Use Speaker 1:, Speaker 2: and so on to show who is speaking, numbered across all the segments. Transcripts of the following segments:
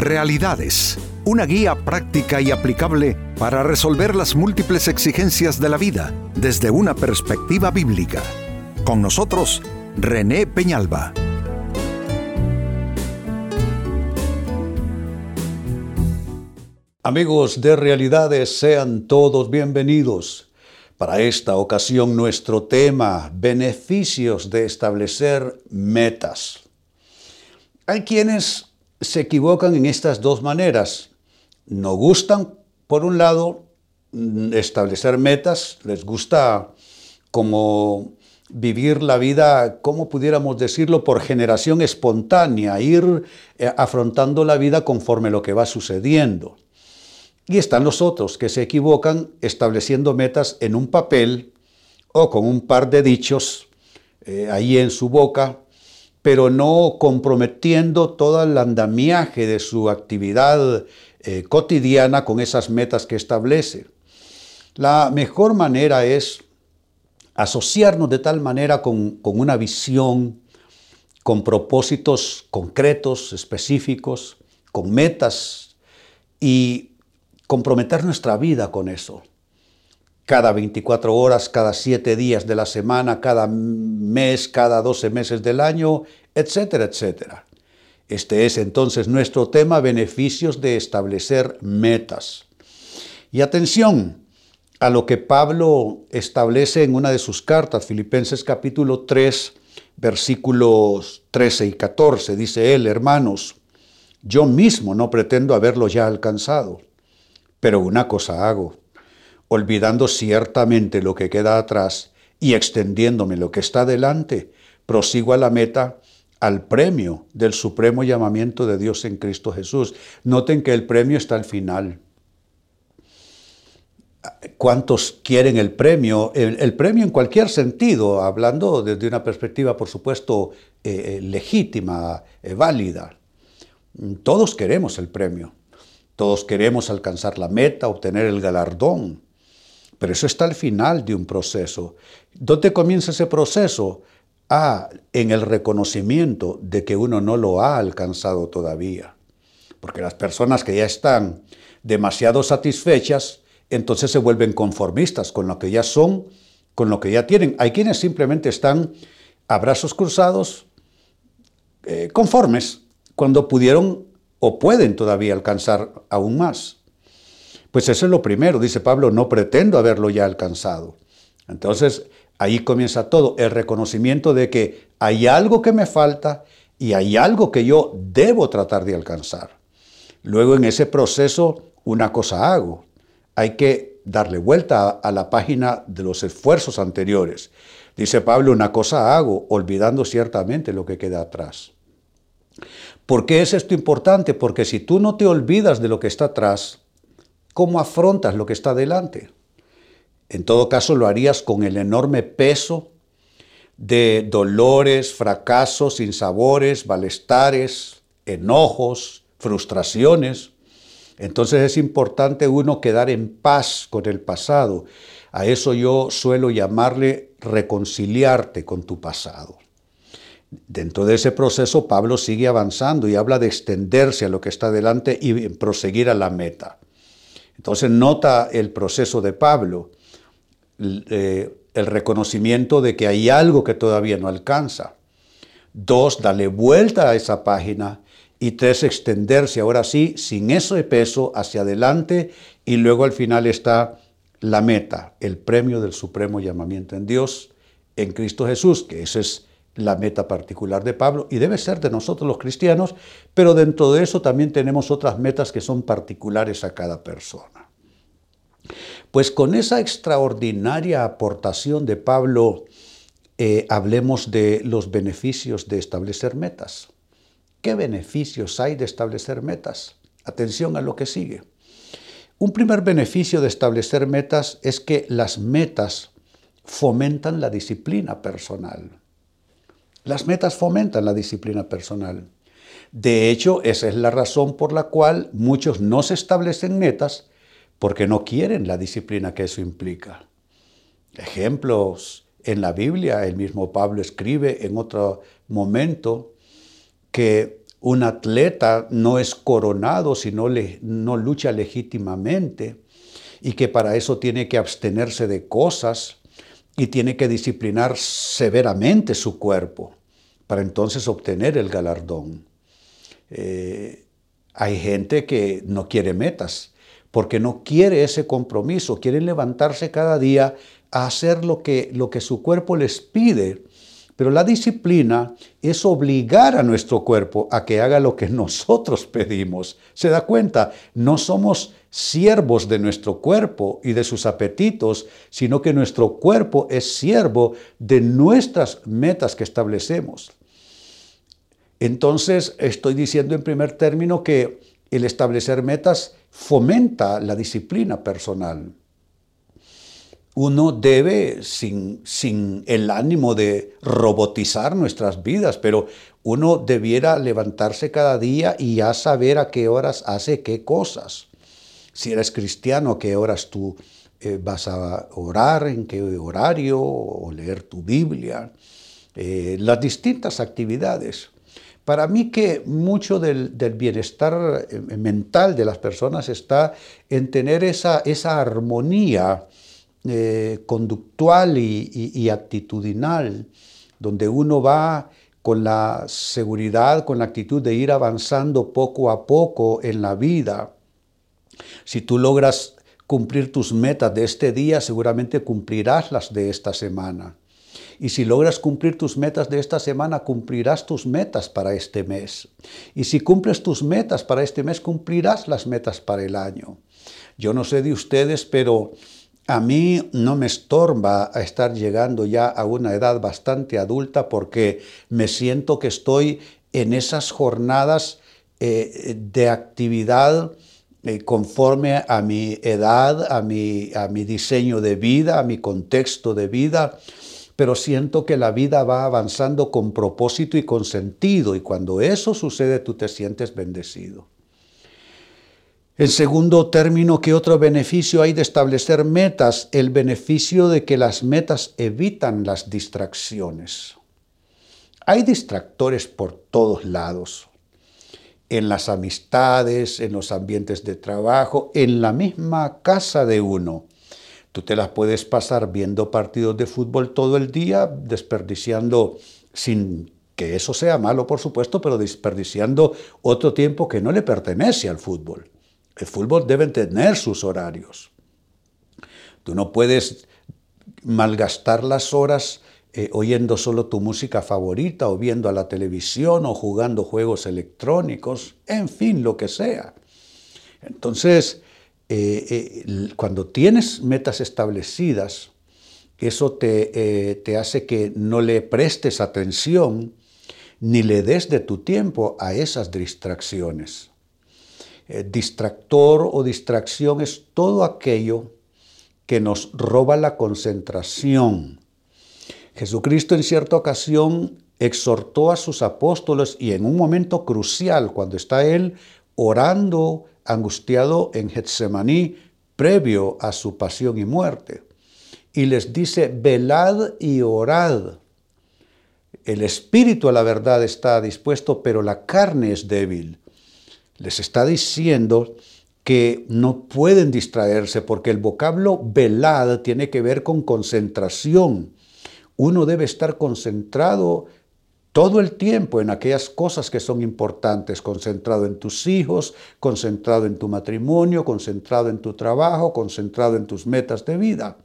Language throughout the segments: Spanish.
Speaker 1: Realidades, una guía práctica y aplicable para resolver las múltiples exigencias de la vida desde una perspectiva bíblica. Con nosotros, René Peñalba.
Speaker 2: Amigos de Realidades, sean todos bienvenidos. Para esta ocasión nuestro tema, beneficios de establecer metas. Hay quienes se equivocan en estas dos maneras. No gustan, por un lado, mm, establecer metas, les gusta como vivir la vida, como pudiéramos decirlo, por generación espontánea, ir eh, afrontando la vida conforme lo que va sucediendo. Y están los otros que se equivocan estableciendo metas en un papel o con un par de dichos eh, ahí en su boca, pero no comprometiendo todo el andamiaje de su actividad eh, cotidiana con esas metas que establece. La mejor manera es asociarnos de tal manera con, con una visión, con propósitos concretos, específicos, con metas y comprometer nuestra vida con eso cada 24 horas, cada 7 días de la semana, cada mes, cada 12 meses del año, etcétera, etcétera. Este es entonces nuestro tema, beneficios de establecer metas. Y atención a lo que Pablo establece en una de sus cartas, Filipenses capítulo 3, versículos 13 y 14. Dice él, hermanos, yo mismo no pretendo haberlo ya alcanzado, pero una cosa hago olvidando ciertamente lo que queda atrás y extendiéndome lo que está delante, prosigo a la meta, al premio del supremo llamamiento de Dios en Cristo Jesús. Noten que el premio está al final. ¿Cuántos quieren el premio? El, premio en cualquier sentido, hablando desde una perspectiva, por supuesto, eh, eh, legítima, eh, válida. Todos queremos el premio. Todos queremos alcanzar la meta, obtener el galardón. Pero eso está al final de un proceso. ¿Dónde comienza ese proceso? Ah, en el reconocimiento de que uno no lo ha alcanzado todavía. Porque las personas que ya están demasiado satisfechas, entonces se vuelven conformistas con lo que ya son, con lo que ya tienen. Hay quienes simplemente están a brazos cruzados, eh, conformes, cuando pudieron o pueden todavía alcanzar aún más. Pues eso es lo primero, dice Pablo, no pretendo haberlo ya alcanzado. Entonces, ahí comienza todo, el reconocimiento de que hay algo que me falta y hay algo que yo debo tratar de alcanzar. Luego en ese proceso, una cosa hago, hay que darle vuelta a la página de los esfuerzos anteriores. Dice Pablo, una cosa hago, olvidando ciertamente lo que queda atrás. ¿Por qué es esto importante? Porque si tú no te olvidas de lo que está atrás, ¿Cómo afrontas lo que está delante? En todo caso, lo harías con el enorme peso de dolores, fracasos, sinsabores, malestares, enojos, frustraciones. Entonces es importante uno quedar en paz con el pasado. A eso yo suelo llamarle reconciliarte con tu pasado. Dentro de ese proceso Pablo sigue avanzando y habla de extenderse a lo que está delante y proseguir a la meta. Entonces nota el proceso de Pablo, eh, el reconocimiento de que hay algo que todavía no alcanza. Dos, darle vuelta a esa página. Y tres, extenderse ahora sí, sin ese peso, hacia adelante. Y luego al final está la meta, el premio del supremo llamamiento en Dios, en Cristo Jesús, que ese es la meta particular de Pablo y debe ser de nosotros los cristianos, pero dentro de eso también tenemos otras metas que son particulares a cada persona. Pues con esa extraordinaria aportación de Pablo, eh, hablemos de los beneficios de establecer metas. ¿Qué beneficios hay de establecer metas? Atención a lo que sigue. Un primer beneficio de establecer metas es que las metas fomentan la disciplina personal. Las metas fomentan la disciplina personal. De hecho, esa es la razón por la cual muchos no se establecen metas porque no quieren la disciplina que eso implica. Ejemplos en la Biblia, el mismo Pablo escribe en otro momento que Un atleta no es coronado si no, no lucha legítimamente y que para eso tiene que abstenerse de cosas y tiene que disciplinar severamente su cuerpo para entonces obtener el galardón. Eh, hay gente que no quiere metas porque no quiere ese compromiso, quieren levantarse cada día a hacer lo que, lo que su cuerpo les pide. Pero la disciplina es obligar a nuestro cuerpo a que haga lo que nosotros pedimos. ¿Se da cuenta? No somos siervos de nuestro cuerpo y de sus apetitos, sino que nuestro cuerpo es siervo de nuestras metas que establecemos. Entonces, estoy diciendo en primer término que el establecer metas fomenta la disciplina personal. Uno debe, sin, sin, el ánimo de robotizar nuestras vidas, pero uno debiera levantarse cada día y ya saber a qué horas hace qué cosas. Si eres cristiano, a qué horas tú eh, vas a orar, en qué horario, o leer tu Biblia, eh, las distintas actividades. Para mí que mucho del, bienestar eh, mental de las personas está en tener esa, esa armonía eh, conductual y, actitudinal, donde uno va con la seguridad, con la actitud de ir avanzando poco a poco en la vida. Si tú logras cumplir tus metas de este día, seguramente cumplirás las de esta semana. Y si logras cumplir tus metas de esta semana, cumplirás tus metas para este mes. Y si cumples tus metas para este mes, cumplirás las metas para el año. Yo no sé de ustedes, pero a mí no me estorba estar llegando ya a una edad bastante adulta porque me siento que estoy en esas jornadas eh, de actividad eh, conforme a mi edad, a mi, a mi diseño de vida, a mi contexto de vida pero siento que la vida va avanzando con propósito y con sentido, y cuando eso sucede tú te sientes bendecido. En segundo término, ¿qué otro beneficio hay de establecer metas? El beneficio de que las metas evitan las distracciones. Hay distractores por todos lados, en las amistades, en los ambientes de trabajo, en la misma casa de uno. Tú te las puedes pasar viendo partidos de fútbol todo el día, desperdiciando, sin que eso sea malo, por supuesto, pero desperdiciando otro tiempo que no le pertenece al fútbol. El fútbol debe tener sus horarios. Tú no puedes malgastar las horas eh, oyendo solo tu música favorita o viendo a la televisión o jugando juegos electrónicos, en fin, lo que sea. Entonces, eh, eh, cuando tienes metas establecidas, eso te, te, hace que no le prestes atención ni le des de tu tiempo a esas distracciones. Distractor o distracción es todo aquello que nos roba la concentración. Jesucristo en cierta ocasión exhortó a sus apóstoles y en un momento crucial, cuando está él orando angustiado en Getsemaní previo a su pasión y muerte. Y les dice, velad y orad. El espíritu a la verdad está dispuesto, pero la carne es débil. Les está diciendo que no pueden distraerse porque el vocablo velad tiene que ver con concentración. Uno debe estar concentrado todo el tiempo en aquellas cosas que son importantes, concentrado en tus hijos, concentrado en tu matrimonio, concentrado en tu trabajo, concentrado en tus metas de vida.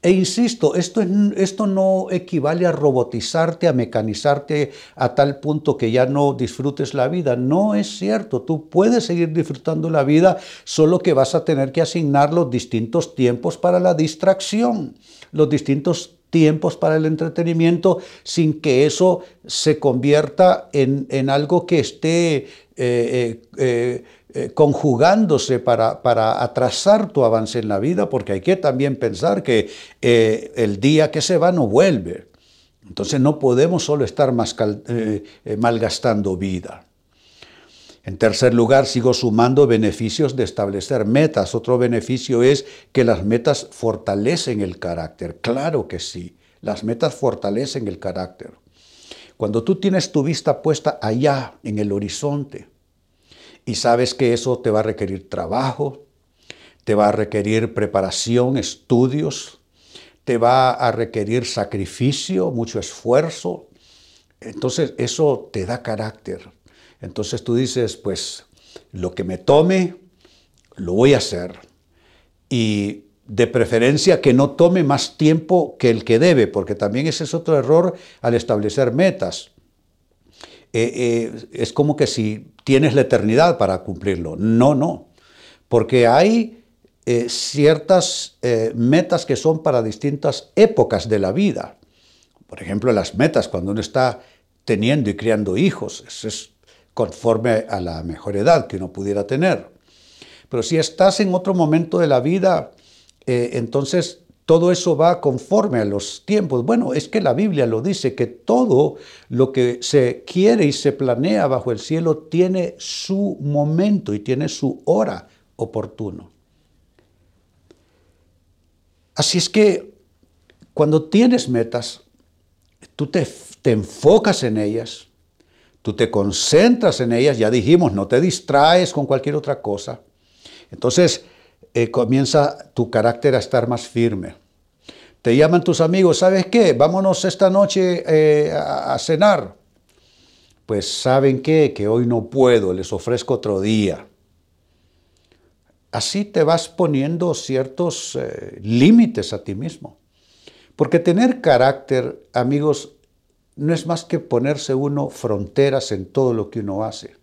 Speaker 2: E insisto, esto, no equivale a robotizarte, a mecanizarte a tal punto que ya no disfrutes la vida. No es cierto, tú puedes seguir disfrutando la vida, solo que vas a tener que asignar los distintos tiempos para la distracción, los distintos tiempos para el entretenimiento sin que eso se convierta en, algo que esté eh, eh, eh, conjugándose para, para, atrasar tu avance en la vida, porque hay que también pensar que el día que se va no vuelve. Entonces no podemos solo estar malgastando vida. En tercer lugar, sigo sumando beneficios de establecer metas. Otro beneficio es que las metas fortalecen el carácter. Claro que sí, las metas fortalecen el carácter. Cuando tú tienes tu vista puesta allá en el horizonte y sabes que eso te va a requerir trabajo, te va a requerir preparación, estudios, te va a requerir sacrificio, mucho esfuerzo, entonces eso te da carácter. Entonces tú dices, pues lo que me tome, lo voy a hacer. Y de preferencia que no tome más tiempo que el que debe, porque también ese es otro error al establecer metas. Eh, eh, es como que si tienes la eternidad para cumplirlo. No, no. Porque hay eh, ciertas metas que son para distintas épocas de la vida. Por ejemplo, las metas cuando uno está teniendo y criando hijos. Eso es conforme a la mejor edad que uno pudiera tener. Pero si estás en otro momento de la vida, entonces todo eso va conforme a los tiempos. Bueno, es que la Biblia lo dice, que todo lo que se quiere y se planea bajo el cielo tiene su momento y tiene su hora oportuno. Así es que cuando tienes metas, tú te, te enfocas en ellas, tú te concentras en ellas, ya dijimos, no te distraes con cualquier otra cosa. Entonces, eh, comienza tu carácter a estar más firme. Te llaman tus amigos, ¿sabes qué? Vámonos esta noche eh, a, cenar. Pues saben qué, que hoy no puedo, les ofrezco otro día. Así te vas poniendo ciertos eh, límites a ti mismo. Porque tener carácter, amigos, no es más que ponerse uno fronteras en todo lo que uno hace.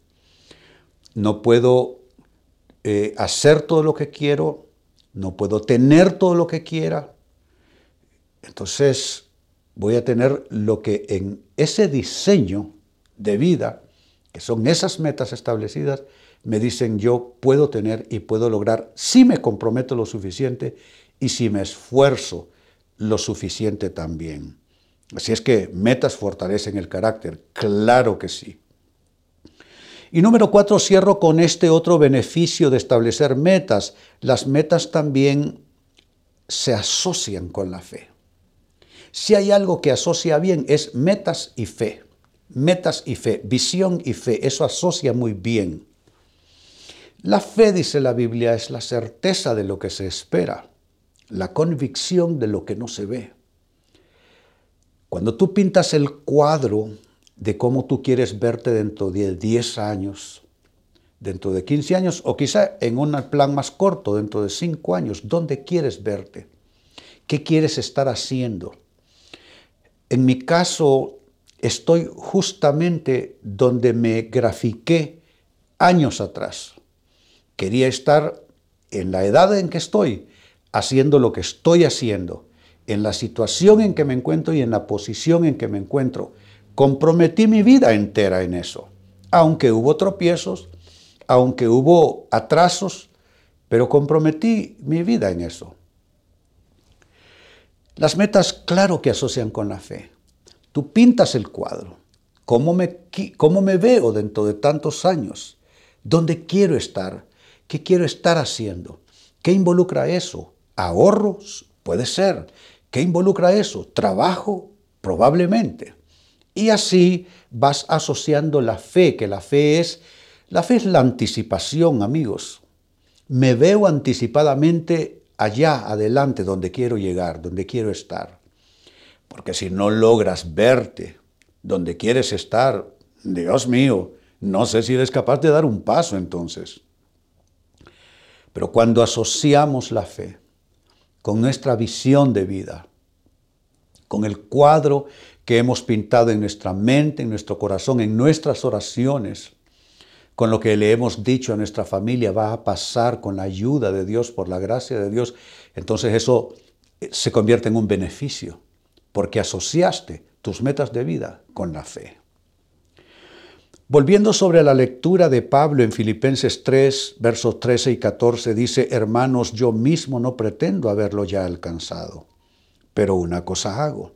Speaker 2: No puedo eh, hacer todo lo que quiero, no puedo tener todo lo que quiera. Entonces voy a tener lo que en ese diseño de vida, que son esas metas establecidas, me dicen yo puedo tener y puedo lograr si me comprometo lo suficiente y si me esfuerzo lo suficiente también. Así es que metas fortalecen el carácter, claro que sí. Y número cuatro, cierro con este otro beneficio de establecer metas. Las metas también se asocian con la fe. Si hay algo que asocia bien es metas y fe. Metas y fe, visión y fe, eso asocia muy bien. La fe, dice la Biblia, es la certeza de lo que se espera, la convicción de lo que no se ve. Cuando tú pintas el cuadro de cómo tú quieres verte dentro de 10 años, dentro de 15 años o quizá en un plan más corto, dentro de 5 años, ¿dónde quieres verte? ¿Qué quieres estar haciendo? En mi caso, estoy justamente donde me grafiqué años atrás. Quería estar en la edad en que estoy, haciendo lo que estoy haciendo, en la situación en que me encuentro y en la posición en que me encuentro Comprometí mi vida entera en eso, aunque hubo tropiezos, aunque hubo atrasos, pero comprometí mi vida en eso. Las metas, claro que asocian con la fe. Tú pintas el cuadro. ¿Cómo me, ¿Cómo me veo dentro de tantos años? ¿Dónde quiero estar? ¿Qué quiero estar haciendo? ¿Qué involucra eso? ¿Ahorros? Puede ser. ¿Qué involucra eso? ¿Trabajo? Probablemente. Y así vas asociando la fe, que la fe es, la fe es la anticipación, amigos. Me veo anticipadamente allá, adelante, donde quiero llegar, donde quiero estar. Porque si no logras verte donde quieres estar, Dios mío, no sé si eres capaz de dar un paso entonces. Pero cuando asociamos la fe con nuestra visión de vida, con el cuadro que hemos pintado en nuestra mente, en nuestro corazón, en nuestras oraciones, con lo que le hemos dicho a nuestra familia va a pasar con la ayuda de Dios, por la gracia de Dios, entonces eso eh, se convierte en un beneficio, porque asociaste tus metas de vida con la fe. Volviendo sobre la lectura de Pablo en Filipenses 3, versos 13 y 14, dice, hermanos, yo mismo no pretendo haberlo ya alcanzado, pero una cosa hago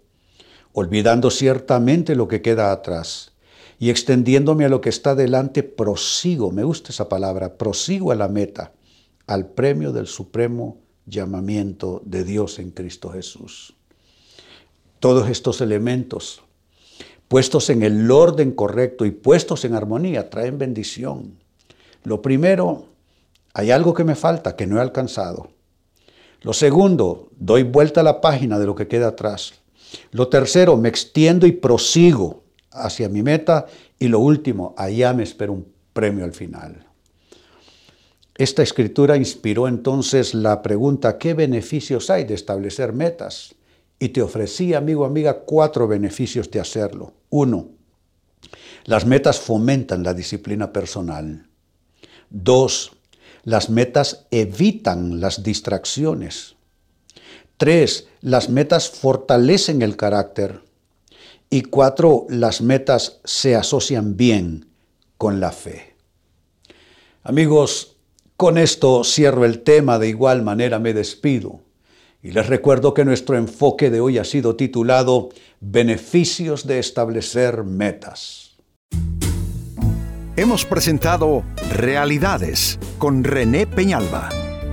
Speaker 2: olvidando ciertamente lo que queda atrás y extendiéndome a lo que está delante, prosigo, me gusta esa palabra, prosigo a la meta, al premio del supremo llamamiento de Dios en Cristo Jesús. Todos estos elementos puestos en el orden correcto y puestos en armonía, traen bendición. Lo primero, hay algo que me falta, que no he alcanzado. Lo segundo, doy vuelta a la página de lo que queda atrás. Lo tercero, me extiendo y prosigo hacia mi meta. Y lo último, allá me espero un premio al final. Esta escritura inspiró entonces la pregunta, ¿qué beneficios hay de establecer metas? Y te ofrecí, amigo, amiga, cuatro beneficios de hacerlo. Uno, las metas fomentan la disciplina personal. Dos, las metas evitan las distracciones. Tres, las metas fortalecen el carácter. Y cuatro, las metas se asocian bien con la fe. Amigos, con esto cierro el tema, de igual manera me despido. Y les recuerdo que nuestro enfoque de hoy ha sido titulado Beneficios de establecer metas.
Speaker 1: Hemos presentado Realidades con René Peñalba.